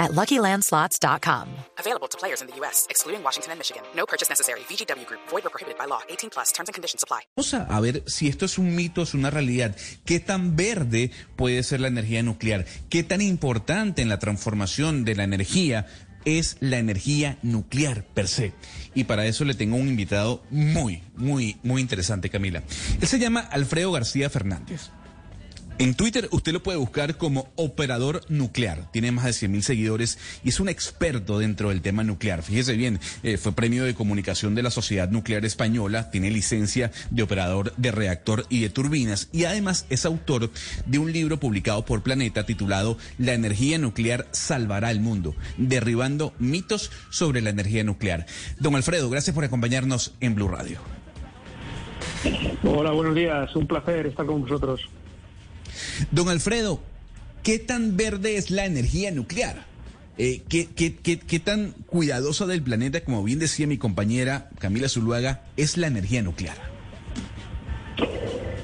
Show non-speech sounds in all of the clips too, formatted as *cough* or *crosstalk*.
at LuckyLandSlots.com. Available to players in the U.S., excluding Washington and Michigan. No purchase necessary. VGW Group. Void or prohibited by law. 18 plus. Terms and conditions apply. Vamos a ver si esto es un mito, es una realidad. ¿Qué tan verde puede ser la energía nuclear? ¿Qué tan importante en la transformación de la energía es la energía nuclear per se. Y para eso le tengo un invitado muy, muy, muy interesante, Camila. Él se llama Alfredo García Fernández. En Twitter usted lo puede buscar como operador nuclear. Tiene más de 100 mil seguidores y es un experto dentro del tema nuclear. Fíjese bien, eh, fue premio de comunicación de la Sociedad Nuclear Española, tiene licencia de operador de reactor y de turbinas y además es autor de un libro publicado por Planeta titulado La energía nuclear salvará el mundo, derribando mitos sobre la energía nuclear. Don Alfredo, gracias por acompañarnos en Blue Radio. Hola, buenos días. Un placer estar con vosotros. Don Alfredo, ¿qué tan verde es la energía nuclear? Eh, ¿qué, tan cuidadosa del planeta, como bien decía mi compañera Camila Zuluaga, es la energía nuclear?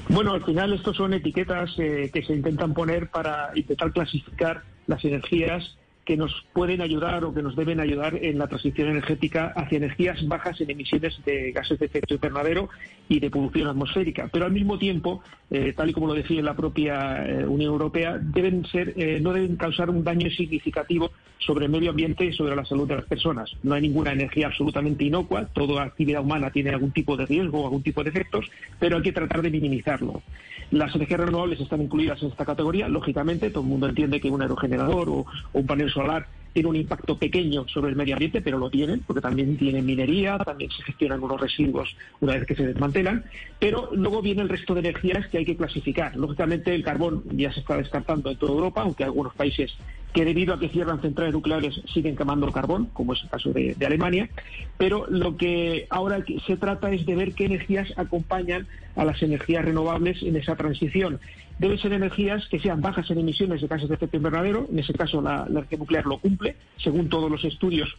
Bueno, al final estos son etiquetas eh, que se intentan poner para intentar clasificar las energías que nos pueden ayudar o que nos deben ayudar en la transición energética hacia energías bajas en emisiones de gases de efecto invernadero y de polución atmosférica. Pero al mismo tiempo, eh, tal y como lo decía la propia eh, Unión Europea, deben ser, eh, no deben causar un daño significativo sobre el medio ambiente y sobre la salud de las personas. No hay ninguna energía absolutamente inocua, toda actividad humana tiene algún tipo de riesgo o algún tipo de efectos, pero hay que tratar de minimizarlo. Las energías renovables están incluidas en esta categoría, lógicamente, todo el mundo entiende que un aerogenerador o, o un panel solar tiene un impacto pequeño sobre el medio ambiente, pero lo tienen, porque también tienen minería, también se gestionan unos residuos una vez que se desmantelan, pero luego viene el resto de energías que hay que clasificar. Lógicamente el carbón ya se está descartando en toda Europa, aunque algunos países que debido a que cierran centrales nucleares siguen quemando el carbón, como es el caso de, de Alemania, pero lo que ahora se trata es de ver qué energías acompañan a las energías renovables en esa transición deben ser energías que sean bajas en emisiones de gases de efecto invernadero. En ese caso, la, energía nuclear lo cumple, según todos los estudios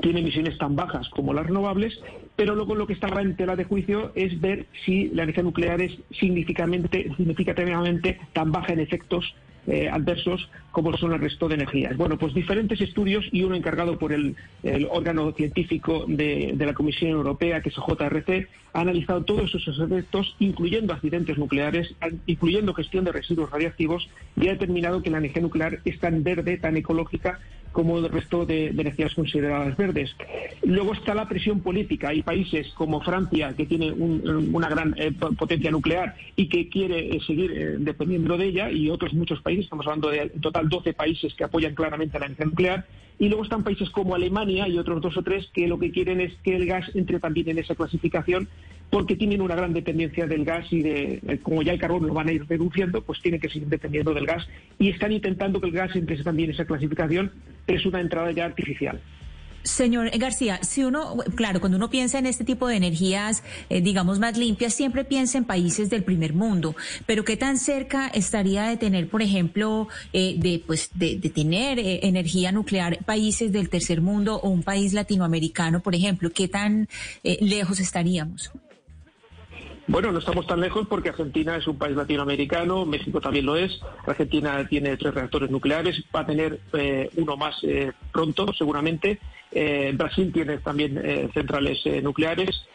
tiene emisiones tan bajas como las renovables, pero luego lo que está en tela de juicio es ver si la energía nuclear es significativamente, significativamente tan baja en efectos eh, adversos como son el resto de energías. Bueno, pues diferentes estudios y uno encargado por el, órgano científico de, de, la Comisión Europea, que es JRC, ha analizado todos esos efectos, incluyendo accidentes nucleares, incluyendo gestión de residuos radiactivos, y ha determinado que la energía nuclear es tan verde, tan ecológica, como el resto de, energías consideradas verdes. Luego está la presión política. Hay países como Francia, que tiene un, una gran eh, potencia nuclear y que quiere eh, seguir eh, dependiendo de ella, y otros muchos países, estamos hablando de en total 12 países que apoyan claramente la energía nuclear. Y luego están países como Alemania y otros dos o tres que lo que quieren es que el gas entre también en esa clasificación porque tienen una gran dependencia del gas y de, como ya el carbón lo van a ir reduciendo, pues tienen que seguir dependiendo del gas y están intentando que el gas entre también en esa clasificación, es una entrada ya artificial. Señor García, si uno, claro, cuando uno piensa en este tipo de energías, eh, digamos, más limpias, siempre piensa en países del primer mundo, pero ¿qué tan cerca estaría de tener, por ejemplo, eh, de, pues, de, tener eh, energía nuclear países del tercer mundo o un país latinoamericano, por ejemplo? ¿Qué tan lejos estaríamos? Bueno, no estamos tan lejos porque Argentina es un país latinoamericano, México también lo es, Argentina tiene tres reactores nucleares, va a tener eh, uno más eh, pronto seguramente, eh, Brasil tiene también centrales nucleares.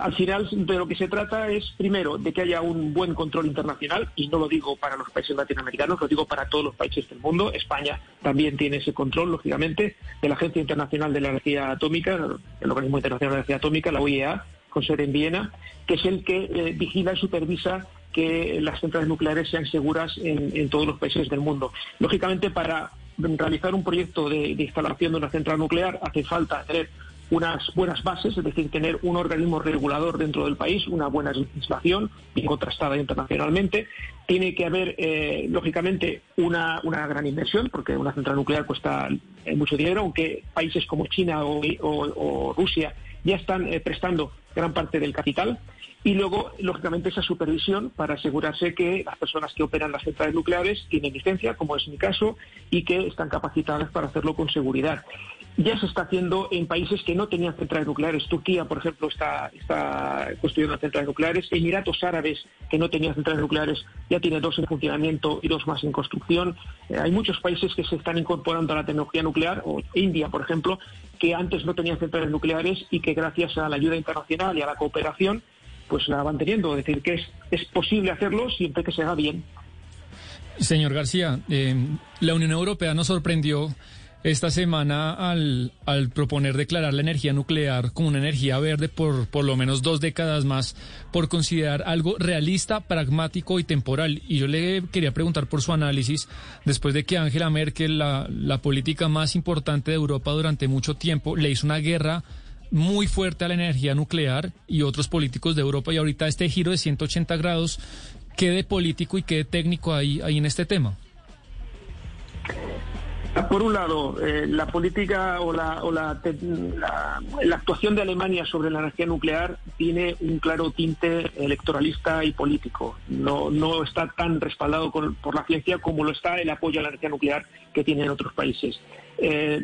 al final de lo que se trata es, primero, de que haya un buen control internacional, y no lo digo para los países latinoamericanos, lo digo para todos los países del mundo. España también tiene ese control, lógicamente, de la Agencia Internacional de la Energía Atómica, el Organismo Internacional de la Energía Atómica, la OIEA, sede en Viena, que es el que eh, vigila y supervisa que las centrales nucleares sean seguras en, todos los países del mundo. Lógicamente, para realizar un proyecto de, instalación de una central nuclear hace falta tener unas buenas bases, es decir, tener un organismo regulador dentro del país, una buena legislación, bien contrastada internacionalmente. Tiene que haber, eh, lógicamente, una, gran inversión, porque una central nuclear cuesta eh, mucho dinero, aunque países como China o Rusia ya están eh, prestando gran parte del capital y luego, lógicamente, esa supervisión para asegurarse que las personas que operan las centrales nucleares tienen licencia, como es mi caso, y que están capacitadas para hacerlo con seguridad. Ya se está haciendo en países que no tenían centrales nucleares. Turquía, por ejemplo, está, está construyendo centrales nucleares. Emiratos Árabes, que no tenían centrales nucleares, ya tiene dos en funcionamiento y dos más en construcción. Eh, hay muchos países que se están incorporando a la tecnología nuclear, o India, por ejemplo, que antes no tenían centrales nucleares y que gracias a la ayuda internacional y a la cooperación pues la van teniendo. Es decir, que es, es posible hacerlo siempre que se haga bien. Señor García, eh, la Unión Europea nos sorprendió esta semana al, al, proponer declarar la energía nuclear como una energía verde por por lo menos dos décadas más, por considerar algo realista, pragmático y temporal. Y yo le quería preguntar por su análisis, después de que Angela Merkel, la, política más importante de Europa durante mucho tiempo, le hizo una guerra muy fuerte a la energía nuclear y otros políticos de Europa y ahorita este giro de 180 grados, ¿qué de político y qué de técnico hay, hay en este tema? Por un lado, eh, la política o, la, la, actuación de Alemania sobre la energía nuclear tiene un claro tinte electoralista y político. No, no está tan respaldado por la ciencia como lo está el apoyo a la energía nuclear que tienen otros países. Eh,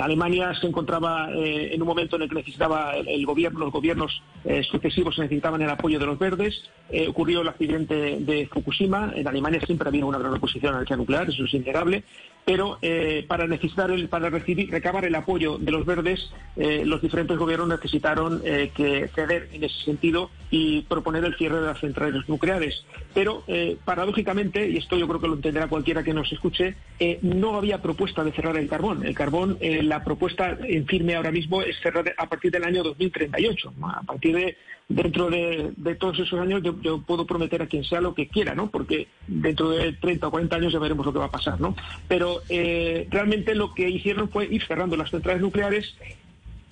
Alemania se encontraba eh, en un momento en el que necesitaba el, gobierno, los gobiernos sucesivos necesitaban el apoyo de los verdes. Ocurrió el accidente de Fukushima. En Alemania siempre ha habido una gran oposición a la energía nuclear, eso es innegable. Pero eh, para necesitar el, para recabar el apoyo de los verdes, los diferentes gobiernos necesitaron que ceder en ese sentido y proponer el cierre de las centrales nucleares. Pero paradójicamente, y esto yo creo que lo entenderá cualquiera que nos escuche, no había propuesta de cerrar el carbón. El carbón, eh, la propuesta en firme ahora mismo es cerrar a partir del año 2038. A partir de, dentro de, de todos esos años, yo, yo, puedo prometer a quien sea lo que quiera, ¿no? Porque dentro de 30 o 40 años ya veremos lo que va a pasar, ¿no? Pero eh, realmente lo que hicieron fue ir cerrando las centrales nucleares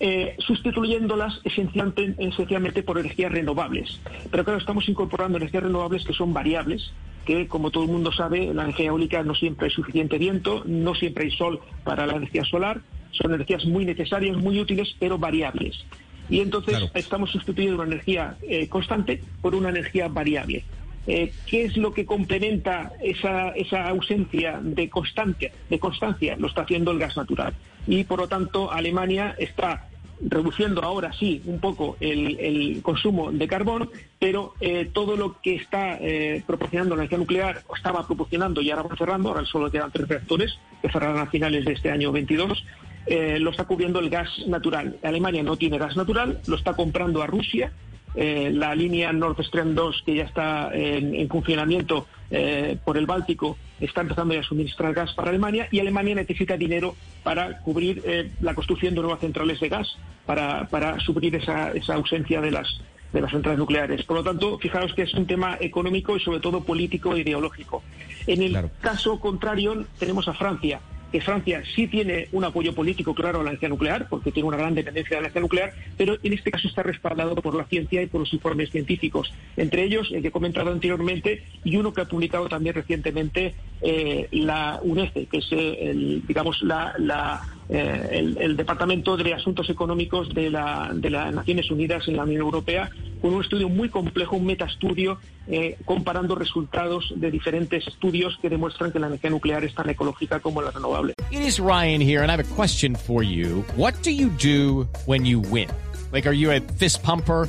eh, sustituyéndolas esencialmente, esencialmente, por energías renovables. Pero claro, estamos incorporando energías renovables que son variables, que como todo el mundo sabe, la energía eólica no siempre hay suficiente viento, no siempre hay sol para la energía solar, son energías muy necesarias, muy útiles, pero variables. Y entonces claro. estamos sustituyendo una energía eh, constante por una energía variable. Eh, ¿Qué es lo que complementa esa, esa ausencia de constancia, de constancia? Lo está haciendo el gas natural. Y por lo tanto, Alemania está reduciendo ahora sí un poco el, consumo de carbón, pero eh, todo lo que está eh, proporcionando la energía nuclear, estaba proporcionando y ahora va cerrando, ahora solo quedan tres reactores que cerrarán a finales de este año 22, eh, lo está cubriendo el gas natural. Alemania no tiene gas natural, lo está comprando a Rusia. Eh, la línea Nord Stream 2, que ya está en, en funcionamiento eh, por el Báltico, está empezando ya a suministrar gas para Alemania y Alemania necesita dinero para cubrir eh, la construcción de nuevas centrales de gas, para, para suplir esa, esa ausencia de las, de las centrales nucleares. Por lo tanto, fijaros que es un tema económico y sobre todo político e ideológico. En el claro. caso contrario, tenemos a Francia, que Francia sí tiene un apoyo político claro a la energía nuclear, porque tiene una gran dependencia de la energía nuclear, pero en este caso está respaldado por la ciencia y por los informes científicos, entre ellos el que he comentado anteriormente y uno que ha publicado también recientemente eh, la UNECE, que es el, digamos la, eh, el, el, Departamento de Asuntos Económicos de, la, de las Naciones Unidas en la Unión Europea, con un estudio muy complejo, un metaestudio, eh, comparando resultados de diferentes estudios que demuestran que la energía nuclear es tan ecológica como la renovable. It is Ryan here, and I have a question for you. What do you do when you win? Like, are you a fist pumper?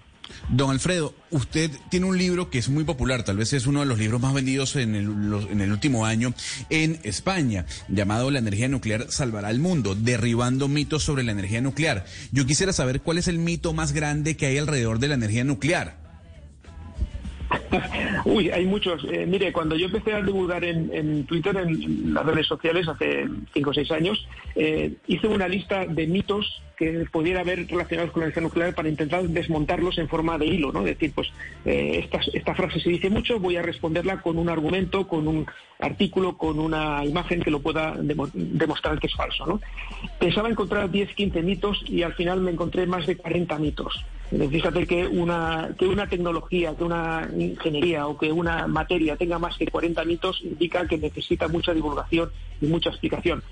Don Alfredo, usted tiene un libro que es muy popular, tal vez es uno de los libros más vendidos en el, los, en el último año en España, llamado La energía nuclear salvará al mundo, derribando mitos sobre la energía nuclear. Yo quisiera saber cuál es el mito más grande que hay alrededor de la energía nuclear. *laughs* Uy, hay muchos. Eh, mire, cuando yo empecé a divulgar en, Twitter, en, las redes sociales, hace cinco o seis años, eh, hice una lista de mitos que pudiera haber relacionados con la energía nuclear para intentar desmontarlos en forma de hilo, ¿no? Es decir, pues eh, esta, frase se dice mucho, voy a responderla con un argumento, con un artículo, con una imagen que lo pueda demostrar que es falso. Pensaba encontrar 10, 15 mitos y al final me encontré más de 40 mitos. Fíjate que una, que una tecnología, que una ingeniería o que una materia tenga más que 40 mitos indica que necesita mucha divulgación y mucha explicación.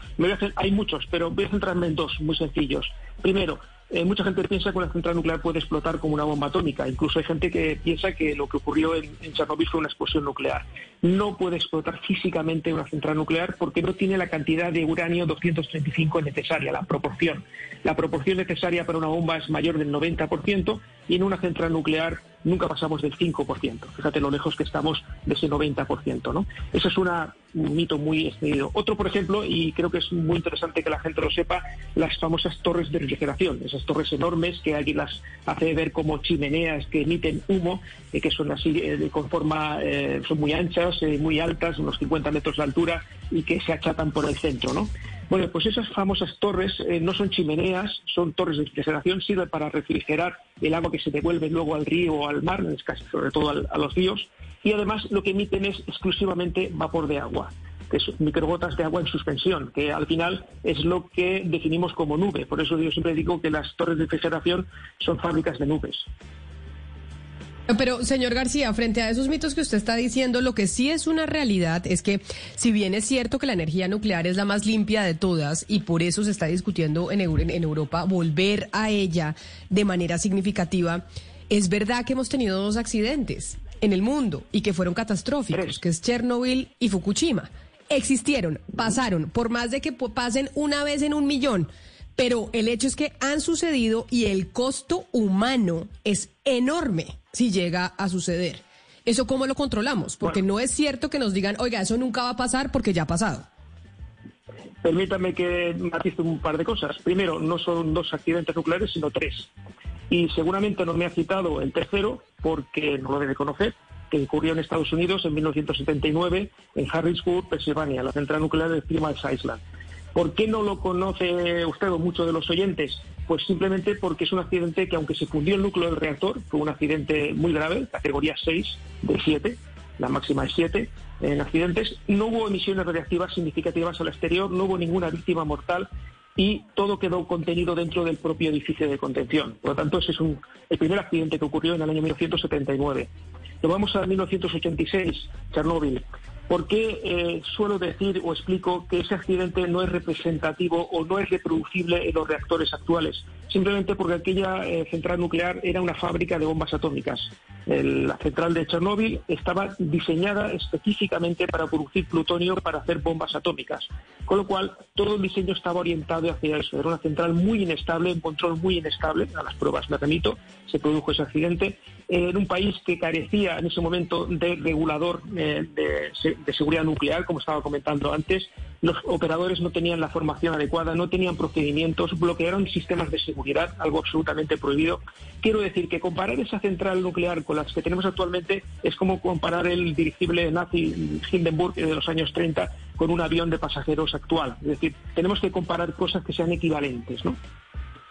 Hay muchos, pero voy a centrarme en dos muy sencillos. Primero, eh, mucha gente piensa que una central nuclear puede explotar como una bomba atómica. Incluso hay gente que piensa que lo que ocurrió en, en Chernobyl fue una explosión nuclear. No puede explotar físicamente una central nuclear porque no tiene la cantidad de uranio 235 necesaria, la proporción. La proporción necesaria para una bomba es mayor del 90% y en una central nuclear nunca pasamos del 5%. Fíjate lo lejos que estamos de ese 90%. ¿no? Eso es una, un mito muy extendido. Otro, por ejemplo, y creo que es muy interesante que la gente lo sepa, las famosas torres de refrigeración, esas torres enormes que alguien las hace ver como chimeneas que emiten humo, eh, que son así eh, con forma, eh, son muy anchas, muy altas, unos 50 metros de altura y que se achatan por el centro. ¿no? Bueno, pues esas famosas torres eh, no son chimeneas, son torres de refrigeración, sirven para refrigerar el agua que se devuelve luego al río o al mar, este caso sobre todo a los ríos, y además lo que emiten es exclusivamente vapor de agua que es microgotas de agua en suspensión, que al final es lo que definimos como nube. Por eso yo siempre digo que las torres de refrigeración son fábricas de nubes. Pero, señor García, frente a esos mitos que usted está diciendo, lo que sí es una realidad es que, si bien es cierto que la energía nuclear es la más limpia de todas y por eso se está discutiendo en, Europa volver a ella de manera significativa, es verdad que hemos tenido dos accidentes en el mundo y que fueron catastróficos, que es Chernobyl y Fukushima. Existieron, pasaron, por más de que pasen una vez en un millón pero el hecho es que han sucedido y el costo humano es enorme si llega a suceder. ¿Eso cómo lo controlamos? Porque no es cierto que nos digan, oiga, eso nunca va a pasar porque ya ha pasado. Permítame que matice un par de cosas. Primero, no son dos accidentes nucleares, sino tres. Y seguramente no me ha citado el tercero porque no lo debe conocer, que ocurrió en Estados Unidos en 1979 en Harrisburg, Pensilvania, la central nuclear de Three Island. ¿Por qué no lo conoce usted o muchos de los oyentes? Pues simplemente porque es un accidente que, aunque se fundió el núcleo del reactor, fue un accidente muy grave, categoría 6 de 7, la máxima es 7 en accidentes, no hubo emisiones radiactivas significativas al exterior, no hubo ninguna víctima mortal y todo quedó contenido dentro del propio edificio de contención. Por lo tanto, ese es el primer accidente que ocurrió en el año 1979. Nos vamos a 1986, Chernóbil. ¿Por qué eh, suelo decir o explico que ese accidente no es representativo o no es reproducible en los reactores actuales? Simplemente porque aquella eh, central nuclear era una fábrica de bombas atómicas. la central de Chernóbil estaba diseñada específicamente para producir plutonio para hacer bombas atómicas. Con lo cual, todo el diseño estaba orientado hacia eso. Era una central muy inestable, un control muy inestable. A las pruebas me remito, se produjo ese accidente. en un país que carecía en ese momento de regulador eh, de seguridad nuclear, como estaba comentando antes. Los operadores no tenían la formación adecuada, no tenían procedimientos, bloquearon sistemas de seguridad, algo absolutamente prohibido. Quiero decir que comparar esa central nuclear con las que tenemos actualmente es como comparar el dirigible nazi Hindenburg de los años 30 con un avión de pasajeros actual. Es decir, tenemos que comparar cosas que sean equivalentes, ¿no?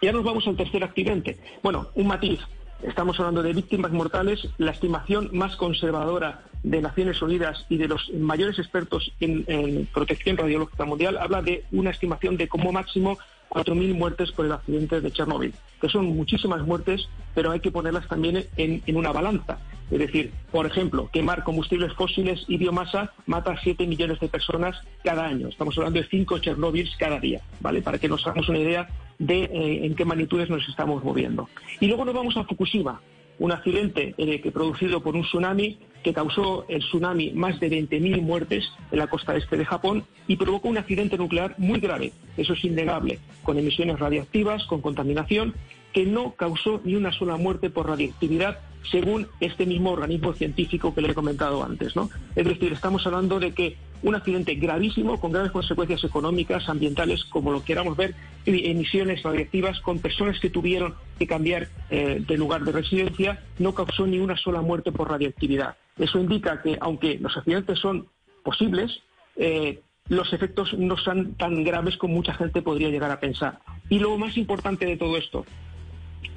Ya nos vamos al tercer accidente. Bueno, un matiz. Estamos hablando de víctimas mortales. La estimación más conservadora de Naciones Unidas y de los mayores expertos en, protección radiológica mundial habla de una estimación de como máximo 4.000 muertes por el accidente de Chernóbil, que son muchísimas muertes, pero hay que ponerlas también en, una balanza. Es decir, por ejemplo, quemar combustibles fósiles y biomasa mata a 7 millones de personas cada año. Estamos hablando de 5 Chernóbils cada día, ¿vale? Para que nos hagamos una idea de eh, en qué magnitudes nos estamos moviendo. Y luego nos vamos a Fukushima, un accidente eh, que producido por un tsunami que causó el tsunami más de 20.000 muertes en la costa este de Japón y provocó un accidente nuclear muy grave, eso es innegable, con emisiones radiactivas, con contaminación, que no causó ni una sola muerte por radiactividad según este mismo organismo científico que le he comentado antes. Es decir, estamos hablando de que un accidente gravísimo con graves consecuencias económicas, ambientales, como lo queramos ver, emisiones radiactivas con personas que tuvieron que cambiar eh, de lugar de residencia, no causó ni una sola muerte por radiactividad. Eso indica que, aunque los accidentes son posibles, eh, los efectos no son tan graves como mucha gente podría llegar a pensar. Y lo más importante de todo esto,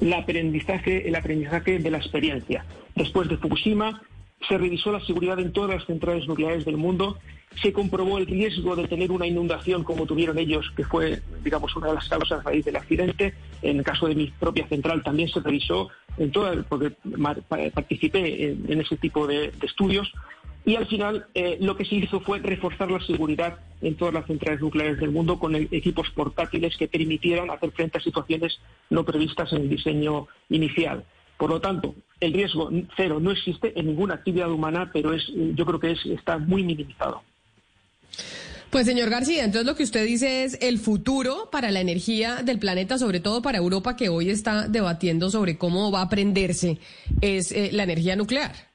el aprendizaje, el aprendizaje de la experiencia. Después de Fukushima, se revisó la seguridad en todas las centrales nucleares del mundo, se comprobó el riesgo de tener una inundación como tuvieron ellos, que fue, digamos, una de las causas a raíz del accidente. En el caso de mi propia central también se revisó, en toda, porque participé en, ese tipo de estudios. Y al final eh, lo que se hizo fue reforzar la seguridad en todas las centrales nucleares del mundo con equipos portátiles que permitieran hacer frente a situaciones no previstas en el diseño inicial. Por lo tanto, el riesgo cero no existe en ninguna actividad humana, pero es, yo creo que es, está muy minimizado. Pues señor García, entonces lo que usted dice es el futuro para la energía del planeta, sobre todo para Europa, que hoy está debatiendo sobre cómo va a aprenderse, es eh, la energía nuclear.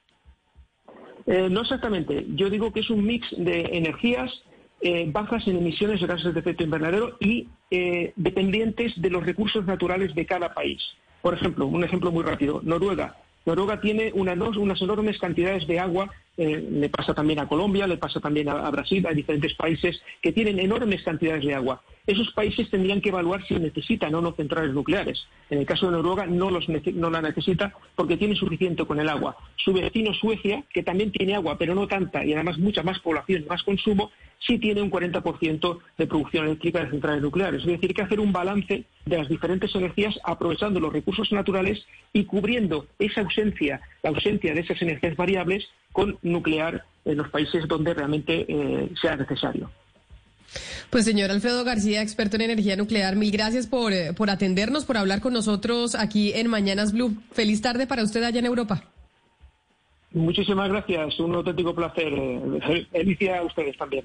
Eh, no exactamente. Yo digo que es un mix de energías eh, bajas en emisiones de gases de efecto invernadero y eh, dependientes de los recursos naturales de cada país. Por ejemplo, un ejemplo muy rápido, Noruega. Noruega tiene unas enormes cantidades de agua, le pasa también a Colombia, le pasa también a, Brasil, a diferentes países que tienen enormes cantidades de agua esos países tendrían que evaluar si necesitan o no centrales nucleares. En el caso de Noruega no, los, no la necesita porque tiene suficiente con el agua. Su vecino Suecia, que también tiene agua, pero no tanta y además mucha más población más consumo, sí tiene un 40% de producción eléctrica de centrales nucleares. Es decir, hay que hacer un balance de las diferentes energías aprovechando los recursos naturales y cubriendo esa ausencia, la ausencia de esas energías variables con nuclear en los países donde realmente eh, sea necesario. Pues señor Alfredo García, experto en energía nuclear, mil gracias por, eh, por atendernos, por hablar con nosotros aquí en Mañanas Blue. Feliz tarde para usted allá en Europa. Muchísimas gracias, un auténtico placer. Eh, felicidades a ustedes también.